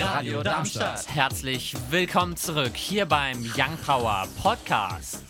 Radio Darmstadt. Herzlich willkommen zurück hier beim Young Power Podcast.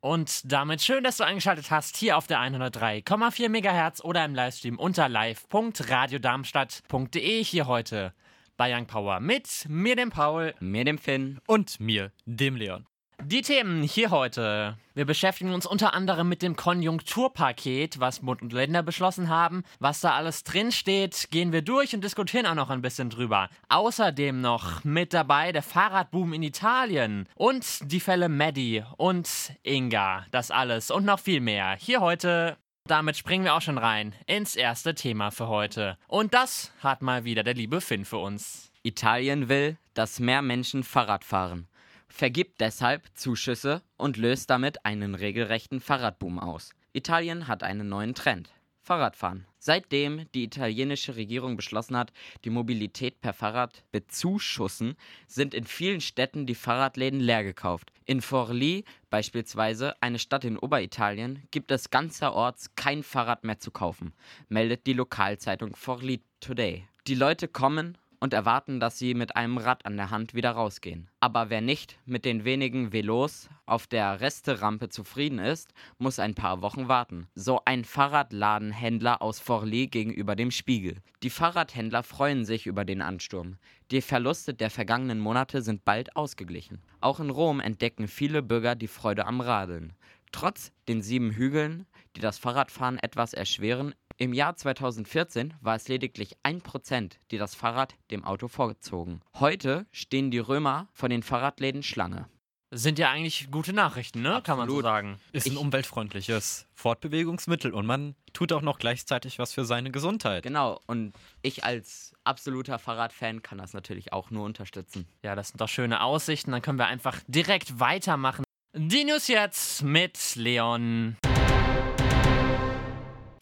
Und damit schön, dass du eingeschaltet hast hier auf der 103,4 MHz oder im Livestream unter live.radiodarmstadt.de hier heute bei Young Power mit mir, dem Paul, mir, dem Finn und mir, dem Leon. Die Themen hier heute. Wir beschäftigen uns unter anderem mit dem Konjunkturpaket, was Bund und Länder beschlossen haben. Was da alles drinsteht, gehen wir durch und diskutieren auch noch ein bisschen drüber. Außerdem noch mit dabei der Fahrradboom in Italien und die Fälle Maddie und Inga. Das alles und noch viel mehr. Hier heute damit springen wir auch schon rein ins erste Thema für heute. Und das hat mal wieder der liebe Finn für uns. Italien will, dass mehr Menschen Fahrrad fahren vergibt deshalb Zuschüsse und löst damit einen regelrechten Fahrradboom aus. Italien hat einen neuen Trend. Fahrradfahren. Seitdem die italienische Regierung beschlossen hat, die Mobilität per Fahrrad bezuschussen, sind in vielen Städten die Fahrradläden leer gekauft. In Forlì, beispielsweise, eine Stadt in Oberitalien, gibt es ganzerorts kein Fahrrad mehr zu kaufen, meldet die Lokalzeitung Forlì Today. Die Leute kommen und erwarten, dass sie mit einem Rad an der Hand wieder rausgehen. Aber wer nicht mit den wenigen Velos auf der Resterampe zufrieden ist, muss ein paar Wochen warten. So ein Fahrradladenhändler aus Forlì gegenüber dem Spiegel. Die Fahrradhändler freuen sich über den Ansturm. Die Verluste der vergangenen Monate sind bald ausgeglichen. Auch in Rom entdecken viele Bürger die Freude am Radeln. Trotz den sieben Hügeln, die das Fahrradfahren etwas erschweren, im Jahr 2014 war es lediglich 1%, die das Fahrrad dem Auto vorzogen. Heute stehen die Römer vor den Fahrradläden Schlange. Sind ja eigentlich gute Nachrichten, ne? Absolut. Kann man so sagen. Ist ein umweltfreundliches Fortbewegungsmittel und man tut auch noch gleichzeitig was für seine Gesundheit. Genau, und ich als absoluter Fahrradfan kann das natürlich auch nur unterstützen. Ja, das sind doch schöne Aussichten. Dann können wir einfach direkt weitermachen. Die News jetzt mit Leon.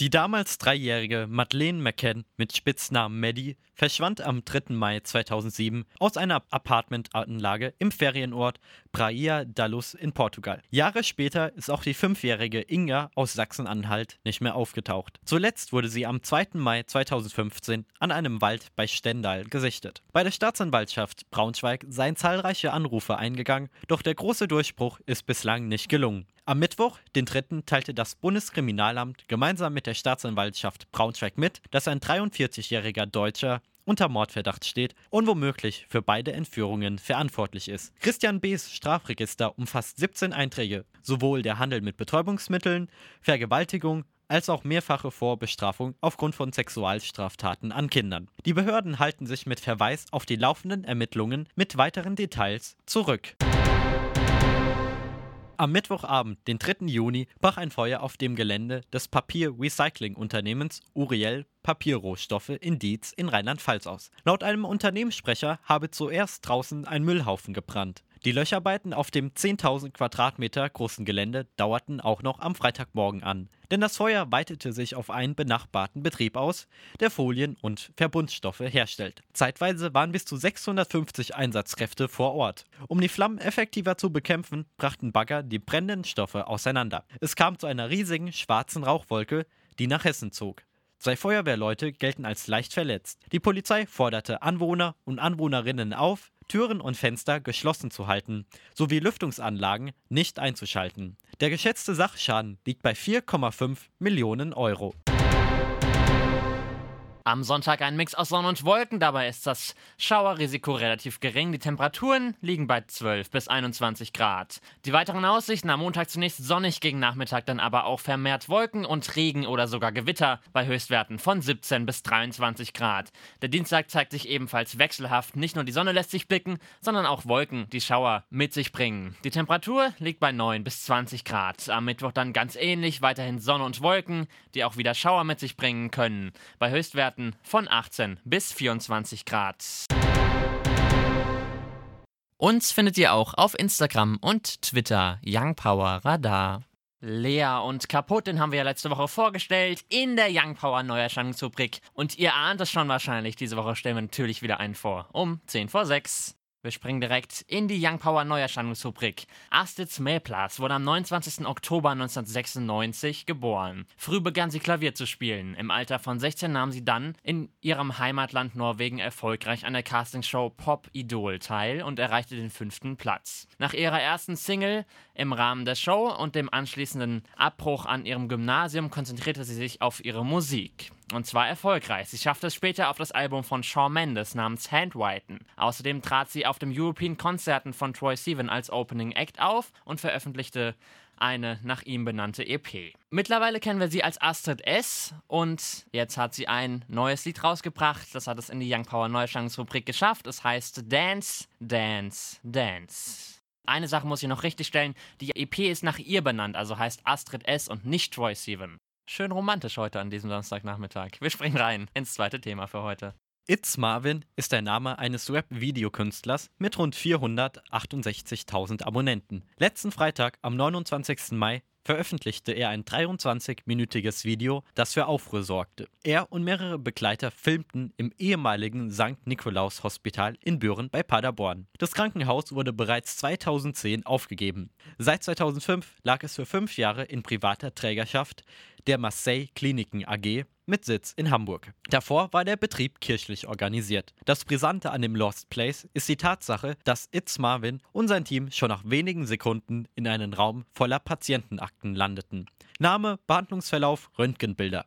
Die damals dreijährige Madeleine McCann mit Spitznamen Maddie verschwand am 3. Mai 2007 aus einer Apartmentanlage im Ferienort Praia da Luz in Portugal. Jahre später ist auch die fünfjährige Inga aus Sachsen-Anhalt nicht mehr aufgetaucht. Zuletzt wurde sie am 2. Mai 2015 an einem Wald bei Stendal gesichtet. Bei der Staatsanwaltschaft Braunschweig seien zahlreiche Anrufe eingegangen, doch der große Durchbruch ist bislang nicht gelungen. Am Mittwoch, den 3., teilte das Bundeskriminalamt gemeinsam mit der Staatsanwaltschaft Braunschweig mit, dass ein 43-jähriger Deutscher unter Mordverdacht steht und womöglich für beide Entführungen verantwortlich ist. Christian B.'s Strafregister umfasst 17 Einträge, sowohl der Handel mit Betäubungsmitteln, Vergewaltigung als auch mehrfache Vorbestrafung aufgrund von Sexualstraftaten an Kindern. Die Behörden halten sich mit Verweis auf die laufenden Ermittlungen mit weiteren Details zurück. Am Mittwochabend, den 3. Juni, brach ein Feuer auf dem Gelände des Papier-Recycling-Unternehmens Uriel Papierrohstoffe in Dietz in Rheinland-Pfalz aus. Laut einem Unternehmenssprecher habe zuerst draußen ein Müllhaufen gebrannt. Die Löcharbeiten auf dem 10.000 Quadratmeter großen Gelände dauerten auch noch am Freitagmorgen an, denn das Feuer weitete sich auf einen benachbarten Betrieb aus, der Folien und Verbundstoffe herstellt. Zeitweise waren bis zu 650 Einsatzkräfte vor Ort. Um die Flammen effektiver zu bekämpfen, brachten Bagger die brennenden Stoffe auseinander. Es kam zu einer riesigen schwarzen Rauchwolke, die nach Hessen zog. Zwei Feuerwehrleute gelten als leicht verletzt. Die Polizei forderte Anwohner und Anwohnerinnen auf, Türen und Fenster geschlossen zu halten, sowie Lüftungsanlagen nicht einzuschalten. Der geschätzte Sachschaden liegt bei 4,5 Millionen Euro. Am Sonntag ein Mix aus Sonne und Wolken, dabei ist das Schauerrisiko relativ gering. Die Temperaturen liegen bei 12 bis 21 Grad. Die weiteren Aussichten am Montag zunächst sonnig, gegen Nachmittag dann aber auch vermehrt Wolken und Regen oder sogar Gewitter bei Höchstwerten von 17 bis 23 Grad. Der Dienstag zeigt sich ebenfalls wechselhaft. Nicht nur die Sonne lässt sich blicken, sondern auch Wolken, die Schauer mit sich bringen. Die Temperatur liegt bei 9 bis 20 Grad. Am Mittwoch dann ganz ähnlich, weiterhin Sonne und Wolken, die auch wieder Schauer mit sich bringen können. Bei Höchstwerten Höchstwerten von 18 bis 24 Grad. Uns findet ihr auch auf Instagram und Twitter Young Power Radar. Leer und kaputt, den haben wir ja letzte Woche vorgestellt in der Young Power Neuerscheinungsrubrik. Und ihr ahnt es schon wahrscheinlich, diese Woche stellen wir natürlich wieder einen vor. Um 10 vor 6. Wir springen direkt in die Young Power Neuerscheinungsrubrik. Astrid Smelplatz wurde am 29. Oktober 1996 geboren. Früh begann sie Klavier zu spielen. Im Alter von 16 nahm sie dann in ihrem Heimatland Norwegen erfolgreich an der Castingshow Pop Idol teil und erreichte den fünften Platz. Nach ihrer ersten Single im Rahmen der Show und dem anschließenden Abbruch an ihrem Gymnasium konzentrierte sie sich auf ihre Musik. Und zwar erfolgreich. Sie schaffte es später auf das Album von Shawn Mendes namens Handwriten. Außerdem trat sie auf dem European Konzerten von Troy Sivan als Opening Act auf und veröffentlichte eine nach ihm benannte EP. Mittlerweile kennen wir sie als Astrid S. und jetzt hat sie ein neues Lied rausgebracht. Das hat es in die Young Power Neuerscheinungsrubrik geschafft. Es heißt Dance, Dance, Dance. Eine Sache muss ich noch richtigstellen. Die EP ist nach ihr benannt, also heißt Astrid S. und nicht Troy Sivan. Schön romantisch heute an diesem Samstagnachmittag. Wir springen rein ins zweite Thema für heute. It's Marvin ist der Name eines Rap-Videokünstlers mit rund 468.000 Abonnenten. Letzten Freitag, am 29. Mai, veröffentlichte er ein 23-minütiges Video, das für Aufruhr sorgte. Er und mehrere Begleiter filmten im ehemaligen St. Nikolaus Hospital in Büren bei Paderborn. Das Krankenhaus wurde bereits 2010 aufgegeben. Seit 2005 lag es für fünf Jahre in privater Trägerschaft der Marseille Kliniken AG mit Sitz in Hamburg. Davor war der Betrieb kirchlich organisiert. Das Brisante an dem Lost Place ist die Tatsache, dass Itz Marvin und sein Team schon nach wenigen Sekunden in einen Raum voller Patientenakten landeten. Name, Behandlungsverlauf, Röntgenbilder.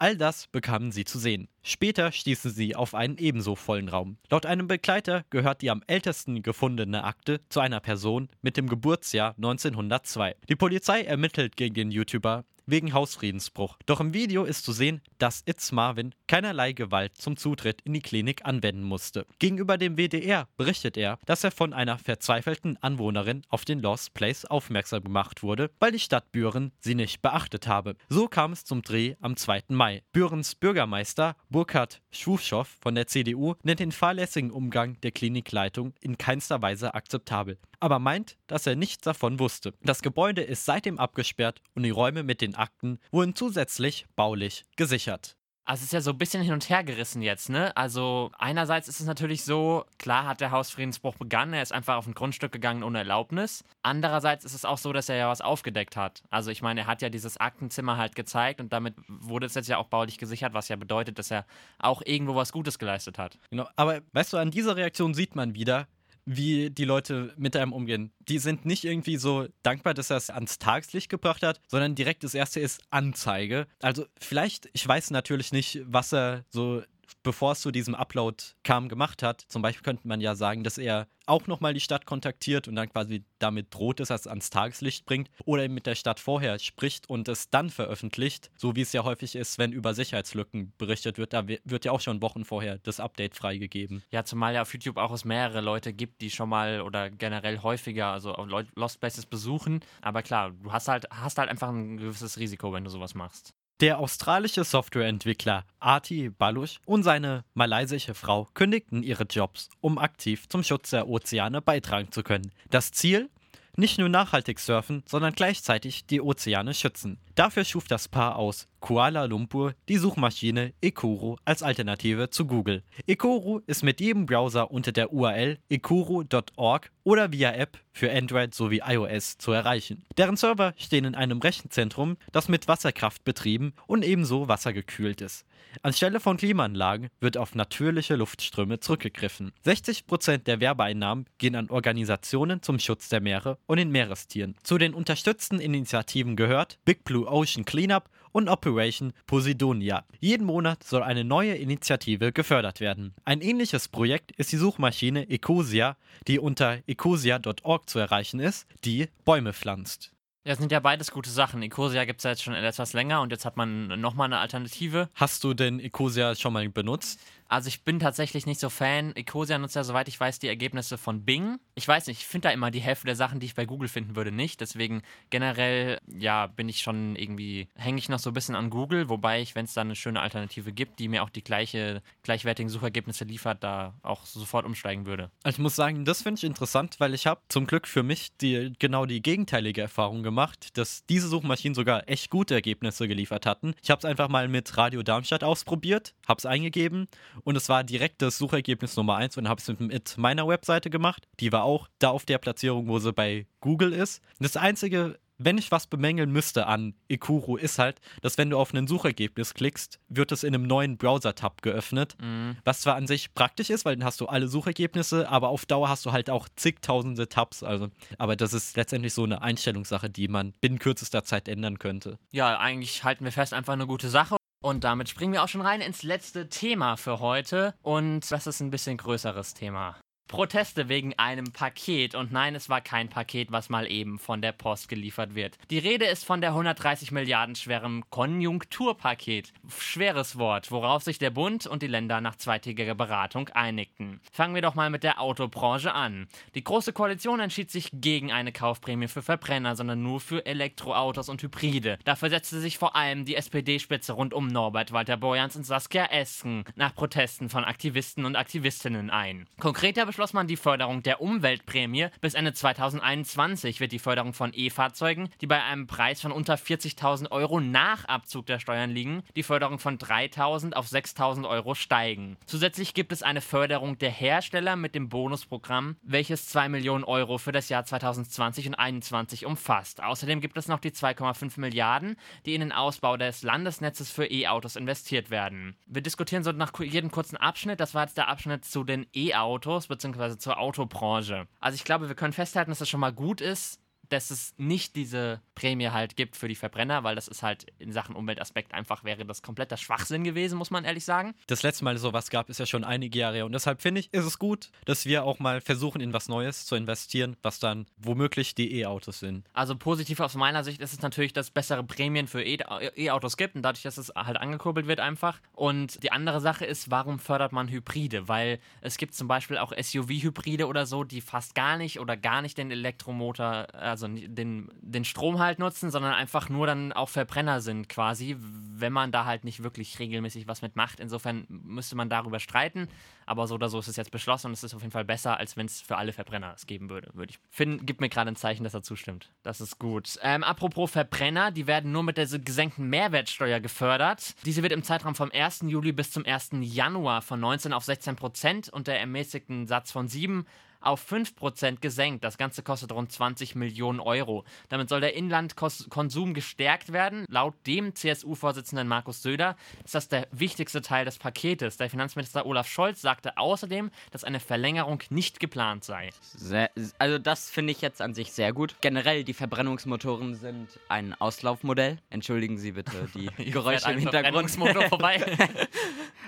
All das bekamen sie zu sehen. Später stießen sie auf einen ebenso vollen Raum. Laut einem Begleiter gehört die am ältesten gefundene Akte zu einer Person mit dem Geburtsjahr 1902. Die Polizei ermittelt gegen den YouTuber wegen Hausfriedensbruch. Doch im Video ist zu sehen, dass Itz Marvin keinerlei Gewalt zum Zutritt in die Klinik anwenden musste. Gegenüber dem WDR berichtet er, dass er von einer verzweifelten Anwohnerin auf den Lost Place aufmerksam gemacht wurde, weil die Stadt Büren sie nicht beachtet habe. So kam es zum Dreh am 2. Mai. Bürens Bürgermeister Burkhard Schwufschow von der CDU nennt den fahrlässigen Umgang der Klinikleitung in keinster Weise akzeptabel, aber meint, dass er nichts davon wusste. Das Gebäude ist seitdem abgesperrt und die Räume mit den Akten wurden zusätzlich baulich gesichert. Also es ist ja so ein bisschen hin und her gerissen jetzt, ne? Also einerseits ist es natürlich so, klar hat der Hausfriedensbruch begangen, er ist einfach auf ein Grundstück gegangen ohne Erlaubnis. Andererseits ist es auch so, dass er ja was aufgedeckt hat. Also ich meine, er hat ja dieses Aktenzimmer halt gezeigt und damit wurde es jetzt ja auch baulich gesichert, was ja bedeutet, dass er auch irgendwo was Gutes geleistet hat. Genau, aber weißt du, an dieser Reaktion sieht man wieder, wie die Leute mit einem umgehen. Die sind nicht irgendwie so dankbar, dass er es ans Tageslicht gebracht hat, sondern direkt das erste ist Anzeige. Also vielleicht, ich weiß natürlich nicht, was er so bevor es zu diesem Upload kam, gemacht hat. Zum Beispiel könnte man ja sagen, dass er auch nochmal die Stadt kontaktiert und dann quasi damit droht, dass er es ans Tageslicht bringt oder eben mit der Stadt vorher spricht und es dann veröffentlicht, so wie es ja häufig ist, wenn über Sicherheitslücken berichtet wird. Da wird ja auch schon Wochen vorher das Update freigegeben. Ja, zumal ja auf YouTube auch es mehrere Leute gibt, die schon mal oder generell häufiger, also Lost Places besuchen. Aber klar, du hast halt, hast halt einfach ein gewisses Risiko, wenn du sowas machst. Der australische Softwareentwickler Ati Baluch und seine malaysische Frau kündigten ihre Jobs, um aktiv zum Schutz der Ozeane beitragen zu können. Das Ziel? Nicht nur nachhaltig surfen, sondern gleichzeitig die Ozeane schützen. Dafür schuf das Paar aus Kuala Lumpur die Suchmaschine Ekuru als Alternative zu Google. Ekuru ist mit jedem Browser unter der URL ekuru.org oder via App für Android sowie iOS zu erreichen. Deren Server stehen in einem Rechenzentrum, das mit Wasserkraft betrieben und ebenso wassergekühlt ist. Anstelle von Klimaanlagen wird auf natürliche Luftströme zurückgegriffen. 60% der Werbeeinnahmen gehen an Organisationen zum Schutz der Meere und den Meerestieren. Zu den unterstützten Initiativen gehört Big Blue Ocean Cleanup und Operation Posidonia. Jeden Monat soll eine neue Initiative gefördert werden. Ein ähnliches Projekt ist die Suchmaschine Ecosia, die unter ecosia.org zu erreichen ist, die Bäume pflanzt. Das sind ja beides gute Sachen. Ecosia gibt es ja jetzt schon etwas länger und jetzt hat man nochmal eine Alternative. Hast du denn Ecosia schon mal benutzt? Also ich bin tatsächlich nicht so Fan. Ecosia nutzt ja, soweit ich weiß, die Ergebnisse von Bing. Ich weiß nicht, ich finde da immer die Hälfte der Sachen, die ich bei Google finden würde, nicht. Deswegen generell, ja, bin ich schon irgendwie, hänge ich noch so ein bisschen an Google, wobei ich, wenn es da eine schöne Alternative gibt, die mir auch die gleiche, gleichwertigen Suchergebnisse liefert, da auch sofort umsteigen würde. Also ich muss sagen, das finde ich interessant, weil ich habe zum Glück für mich die, genau die gegenteilige Erfahrung gemacht, dass diese Suchmaschinen sogar echt gute Ergebnisse geliefert hatten. Ich habe es einfach mal mit Radio Darmstadt ausprobiert, habe es eingegeben und es war direkt das Suchergebnis Nummer 1 und habe es mit meiner Webseite gemacht. Die war auch da auf der Platzierung, wo sie bei Google ist. Das einzige wenn ich was bemängeln müsste an Ikuru, ist halt, dass wenn du auf ein Suchergebnis klickst, wird es in einem neuen Browser-Tab geöffnet. Mhm. Was zwar an sich praktisch ist, weil dann hast du alle Suchergebnisse, aber auf Dauer hast du halt auch zigtausende Tabs. Also, aber das ist letztendlich so eine Einstellungssache, die man binnen kürzester Zeit ändern könnte. Ja, eigentlich halten wir fest, einfach eine gute Sache. Und damit springen wir auch schon rein ins letzte Thema für heute. Und das ist ein bisschen größeres Thema. Proteste wegen einem Paket. Und nein, es war kein Paket, was mal eben von der Post geliefert wird. Die Rede ist von der 130 Milliarden schweren Konjunkturpaket. Schweres Wort, worauf sich der Bund und die Länder nach zweitägiger Beratung einigten. Fangen wir doch mal mit der Autobranche an. Die Große Koalition entschied sich gegen eine Kaufprämie für Verbrenner, sondern nur für Elektroautos und Hybride. Dafür setzte sich vor allem die SPD-Spitze rund um Norbert Walter Borjans und Saskia Esken nach Protesten von Aktivisten und Aktivistinnen ein. Konkreter beschloss man die Förderung der Umweltprämie. Bis Ende 2021 wird die Förderung von E-Fahrzeugen, die bei einem Preis von unter 40.000 Euro nach Abzug der Steuern liegen, die Förderung von 3.000 auf 6.000 Euro steigen. Zusätzlich gibt es eine Förderung der Hersteller mit dem Bonusprogramm, welches 2 Millionen Euro für das Jahr 2020 und 2021 umfasst. Außerdem gibt es noch die 2,5 Milliarden, die in den Ausbau des Landesnetzes für E-Autos investiert werden. Wir diskutieren so nach jedem kurzen Abschnitt. Das war jetzt der Abschnitt zu den E-Autos bzw beziehungsweise zur Autobranche. Also ich glaube, wir können festhalten, dass das schon mal gut ist, dass es nicht diese Prämie halt gibt für die Verbrenner, weil das ist halt in Sachen Umweltaspekt einfach wäre das kompletter Schwachsinn gewesen, muss man ehrlich sagen. Das letzte Mal sowas gab, ist ja schon einige Jahre und deshalb finde ich, ist es gut, dass wir auch mal versuchen, in was Neues zu investieren, was dann womöglich die E-Autos sind. Also positiv aus meiner Sicht ist es natürlich, dass es bessere Prämien für e-, E-Autos gibt und dadurch, dass es halt angekurbelt wird einfach. Und die andere Sache ist, warum fördert man Hybride? Weil es gibt zum Beispiel auch SUV-Hybride oder so, die fast gar nicht oder gar nicht den Elektromotor, also den, den Strom halt nutzen, sondern einfach nur dann auch Verbrenner sind quasi, wenn man da halt nicht wirklich regelmäßig was mitmacht. Insofern müsste man darüber streiten, aber so oder so ist es jetzt beschlossen und es ist auf jeden Fall besser, als wenn es für alle Verbrenner es geben würde, würde ich. Finn gibt mir gerade ein Zeichen, dass er zustimmt. Das ist gut. Ähm, apropos Verbrenner, die werden nur mit der gesenkten Mehrwertsteuer gefördert. Diese wird im Zeitraum vom 1. Juli bis zum 1. Januar von 19 auf 16 Prozent und der ermäßigten Satz von 7 auf 5% gesenkt. Das Ganze kostet rund 20 Millionen Euro. Damit soll der Inlandkonsum gestärkt werden. Laut dem CSU-Vorsitzenden Markus Söder ist das der wichtigste Teil des Paketes. Der Finanzminister Olaf Scholz sagte außerdem, dass eine Verlängerung nicht geplant sei. Sehr, also das finde ich jetzt an sich sehr gut. Generell, die Verbrennungsmotoren sind ein Auslaufmodell. Entschuldigen Sie bitte die Geräusche im Hintergrund. vorbei.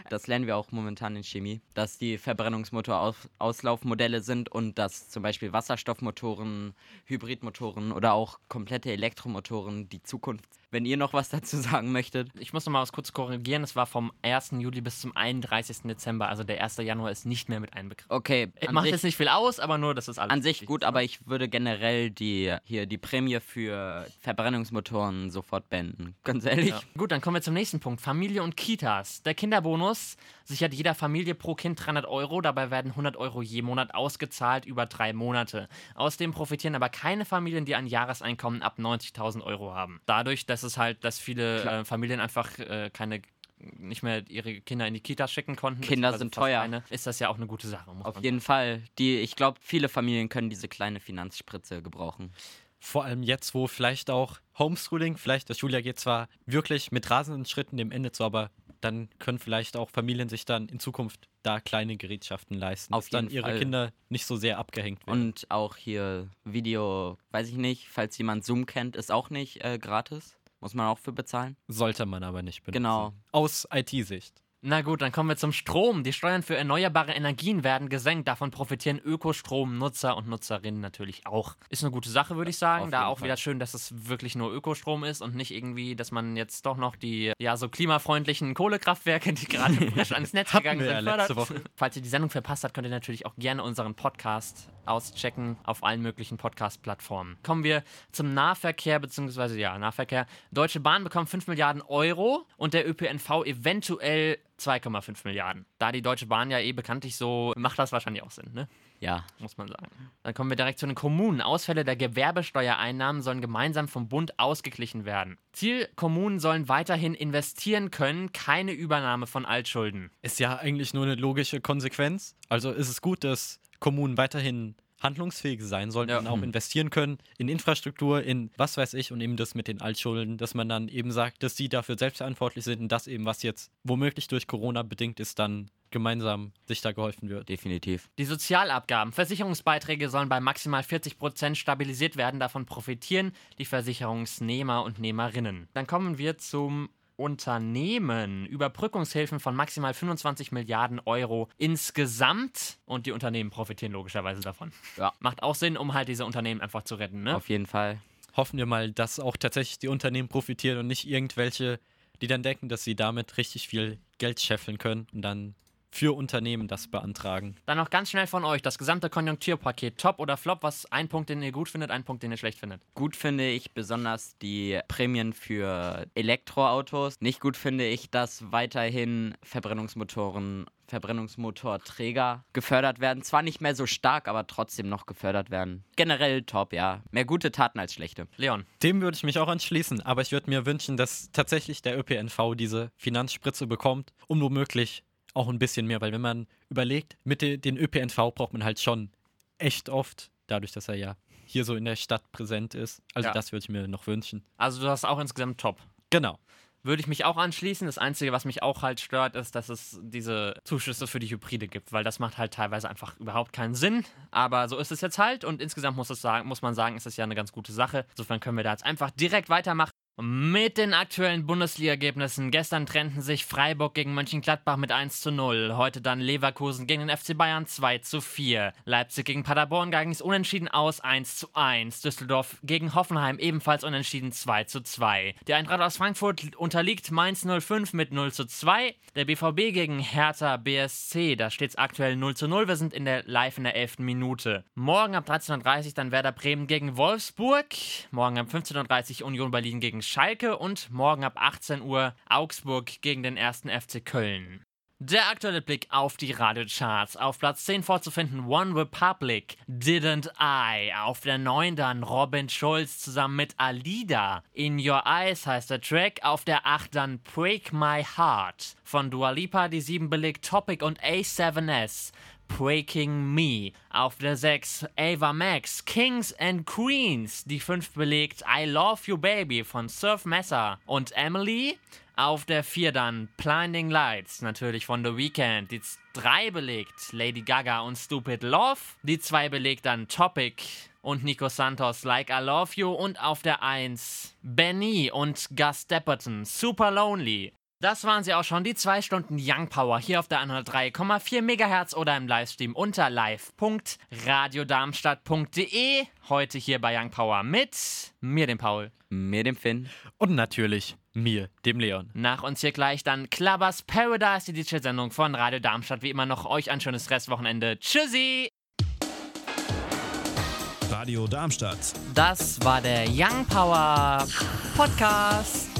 das lernen wir auch momentan in Chemie, dass die Verbrennungsmotor-Auslaufmodelle sind sind und dass zum Beispiel Wasserstoffmotoren, Hybridmotoren oder auch komplette Elektromotoren die Zukunft. Wenn ihr noch was dazu sagen möchtet. Ich muss noch mal was kurz korrigieren. Es war vom 1. Juli bis zum 31. Dezember. Also der 1. Januar ist nicht mehr mit einbegriffen. Okay. Macht jetzt nicht viel aus, aber nur, dass es alles. An sich gut, aber ich würde generell die hier die Prämie für Verbrennungsmotoren sofort beenden. Ganz ehrlich. Ja. Gut, dann kommen wir zum nächsten Punkt. Familie und Kitas. Der Kinderbonus sichert jeder Familie pro Kind 300 Euro. Dabei werden 100 Euro je Monat ausgezahlt gezahlt über drei Monate. Außerdem profitieren aber keine Familien, die ein Jahreseinkommen ab 90.000 Euro haben. Dadurch, dass es halt, dass viele äh, Familien einfach äh, keine nicht mehr ihre Kinder in die Kita schicken konnten. Kinder sind teuer. Eine, ist das ja auch eine gute Sache. Auf jeden sagen. Fall. Die, ich glaube, viele Familien können diese kleine Finanzspritze gebrauchen. Vor allem jetzt, wo vielleicht auch Homeschooling, vielleicht das Schuljahr geht zwar wirklich mit rasenden Schritten dem Ende zu, aber dann können vielleicht auch Familien sich dann in Zukunft da kleine Gerätschaften leisten, Auf dass dann ihre Fall. Kinder nicht so sehr abgehängt werden. Und auch hier Video, weiß ich nicht, falls jemand Zoom kennt, ist auch nicht äh, gratis. Muss man auch für bezahlen. Sollte man aber nicht benutzen. Genau. Aus IT-Sicht. Na gut, dann kommen wir zum Strom. Die Steuern für erneuerbare Energien werden gesenkt. Davon profitieren Ökostrom-Nutzer und Nutzerinnen natürlich auch. Ist eine gute Sache, würde ich sagen. Auf da auch Fall. wieder schön, dass es wirklich nur Ökostrom ist und nicht irgendwie, dass man jetzt doch noch die ja so klimafreundlichen Kohlekraftwerke, die gerade frisch ans Netz gegangen sind, fördert. Falls ihr die Sendung verpasst habt, könnt ihr natürlich auch gerne unseren Podcast auschecken auf allen möglichen Podcast-Plattformen. Kommen wir zum Nahverkehr, beziehungsweise ja, Nahverkehr. Deutsche Bahn bekommt 5 Milliarden Euro und der ÖPNV eventuell 2,5 Milliarden. Da die Deutsche Bahn ja eh bekanntlich so, macht das wahrscheinlich auch Sinn, ne? Ja, muss man sagen. Dann kommen wir direkt zu den Kommunen. Ausfälle der Gewerbesteuereinnahmen sollen gemeinsam vom Bund ausgeglichen werden. Ziel, Kommunen sollen weiterhin investieren können, keine Übernahme von Altschulden. Ist ja eigentlich nur eine logische Konsequenz. Also ist es gut, dass Kommunen weiterhin handlungsfähig sein sollten Ja. und auch investieren können in Infrastruktur, in was weiß ich und eben das mit den Altschulden, dass man dann eben sagt, dass sie dafür selbstverantwortlich sind und das eben, was jetzt womöglich durch Corona bedingt ist, dann gemeinsam sich da geholfen wird. definitiv. Die Sozialabgaben, Versicherungsbeiträge sollen bei maximal 40 Prozent stabilisiert werden. Davon profitieren die Versicherungsnehmer und Nehmerinnen. Dann kommen wir zum Unternehmen. Überbrückungshilfen von maximal 25 Milliarden Euro insgesamt. Und die Unternehmen profitieren logischerweise davon. Ja. Macht auch Sinn, um halt diese Unternehmen einfach zu retten. Ne? Auf jeden Fall. Hoffen wir mal, dass auch tatsächlich die Unternehmen profitieren und nicht irgendwelche, die dann denken, dass sie damit richtig viel Geld scheffeln können und dann für Unternehmen das beantragen. Dann noch ganz schnell von euch das gesamte Konjunkturpaket. Top oder Flop? Was ein Punkt, den ihr gut findet, ein Punkt, den ihr schlecht findet. Gut finde ich besonders die Prämien für Elektroautos. Nicht gut finde ich, dass weiterhin Verbrennungsmotoren, Verbrennungsmotorträger gefördert werden. Zwar nicht mehr so stark, aber trotzdem noch gefördert werden. Generell top, ja. Mehr gute Taten als schlechte. Leon. Dem würde ich mich auch anschließen, aber ich würde mir wünschen, dass tatsächlich der ÖPNV diese Finanzspritze bekommt, um womöglich auch ein bisschen mehr, weil wenn man überlegt, mit de den ÖPNV braucht man halt schon echt oft, dadurch, dass er ja hier so in der Stadt präsent ist. Also Ja. das würde ich mir noch wünschen. Also du hast auch insgesamt top. Genau. Würde ich mich auch anschließen. Das Einzige, was mich auch halt stört, ist, dass es diese Zuschüsse für die Hybride gibt, weil das macht halt teilweise einfach überhaupt keinen Sinn. Aber so ist es jetzt halt und insgesamt muss, es sagen, muss man sagen, ist es ja eine ganz gute Sache. Insofern können wir da jetzt einfach direkt weitermachen. Mit den aktuellen Bundesliga-Ergebnissen. Gestern trennten sich Freiburg gegen Mönchengladbach mit 1 zu 0. Heute dann Leverkusen gegen den FC Bayern 2 zu 4. Leipzig gegen Paderborn ging es unentschieden aus 1 zu 1. Düsseldorf gegen Hoffenheim ebenfalls unentschieden 2 zu 2. Die Eintracht aus Frankfurt unterliegt Mainz 05 mit 0 zu 2. Der BVB gegen Hertha BSC, da steht es aktuell 0 zu 0. Wir sind in der live in der 11. Minute. Morgen ab 13.30 Uhr dann Werder Bremen gegen Wolfsburg. Morgen ab 15.30 Uhr Union Berlin gegen Schalke und morgen ab 18 Uhr Augsburg gegen den ersten FC Köln. Der aktuelle Blick auf die Radiocharts. Auf Platz 10 vorzufinden One Republic, Didn't I. Auf der 9 dann Robin Schulz zusammen mit Alida. In Your Eyes heißt der Track. Auf der 8 dann Break My Heart. Von Dua Lipa die 7 belegt Topic und A7S. Breaking Me. Auf der 6 Ava Max, Kings and Queens. Die 5 belegt I Love You Baby von Surf Messer und Emily. Auf der 4 dann Blinding Lights, natürlich von The Weeknd. Die 3 belegt Lady Gaga und Stupid Love. Die 2 belegt dann Topic und Nico Santos Like I Love You. Und auf der 1 Benny und Gus Depperton Super Lonely. Das waren sie auch schon, die zwei Stunden Young Power hier auf der 103,4 MHz oder im Livestream unter live.radiodarmstadt.de. Heute hier bei Young Power mit mir, dem Paul. Mir dem Finn. Und natürlich mir, dem Leon. Nach uns hier gleich dann Clubbers Paradise, die DJ-Sendung von Radio Darmstadt. Wie immer noch euch ein schönes Restwochenende. Tschüssi! Radio Darmstadt. Das war der Young Power Podcast.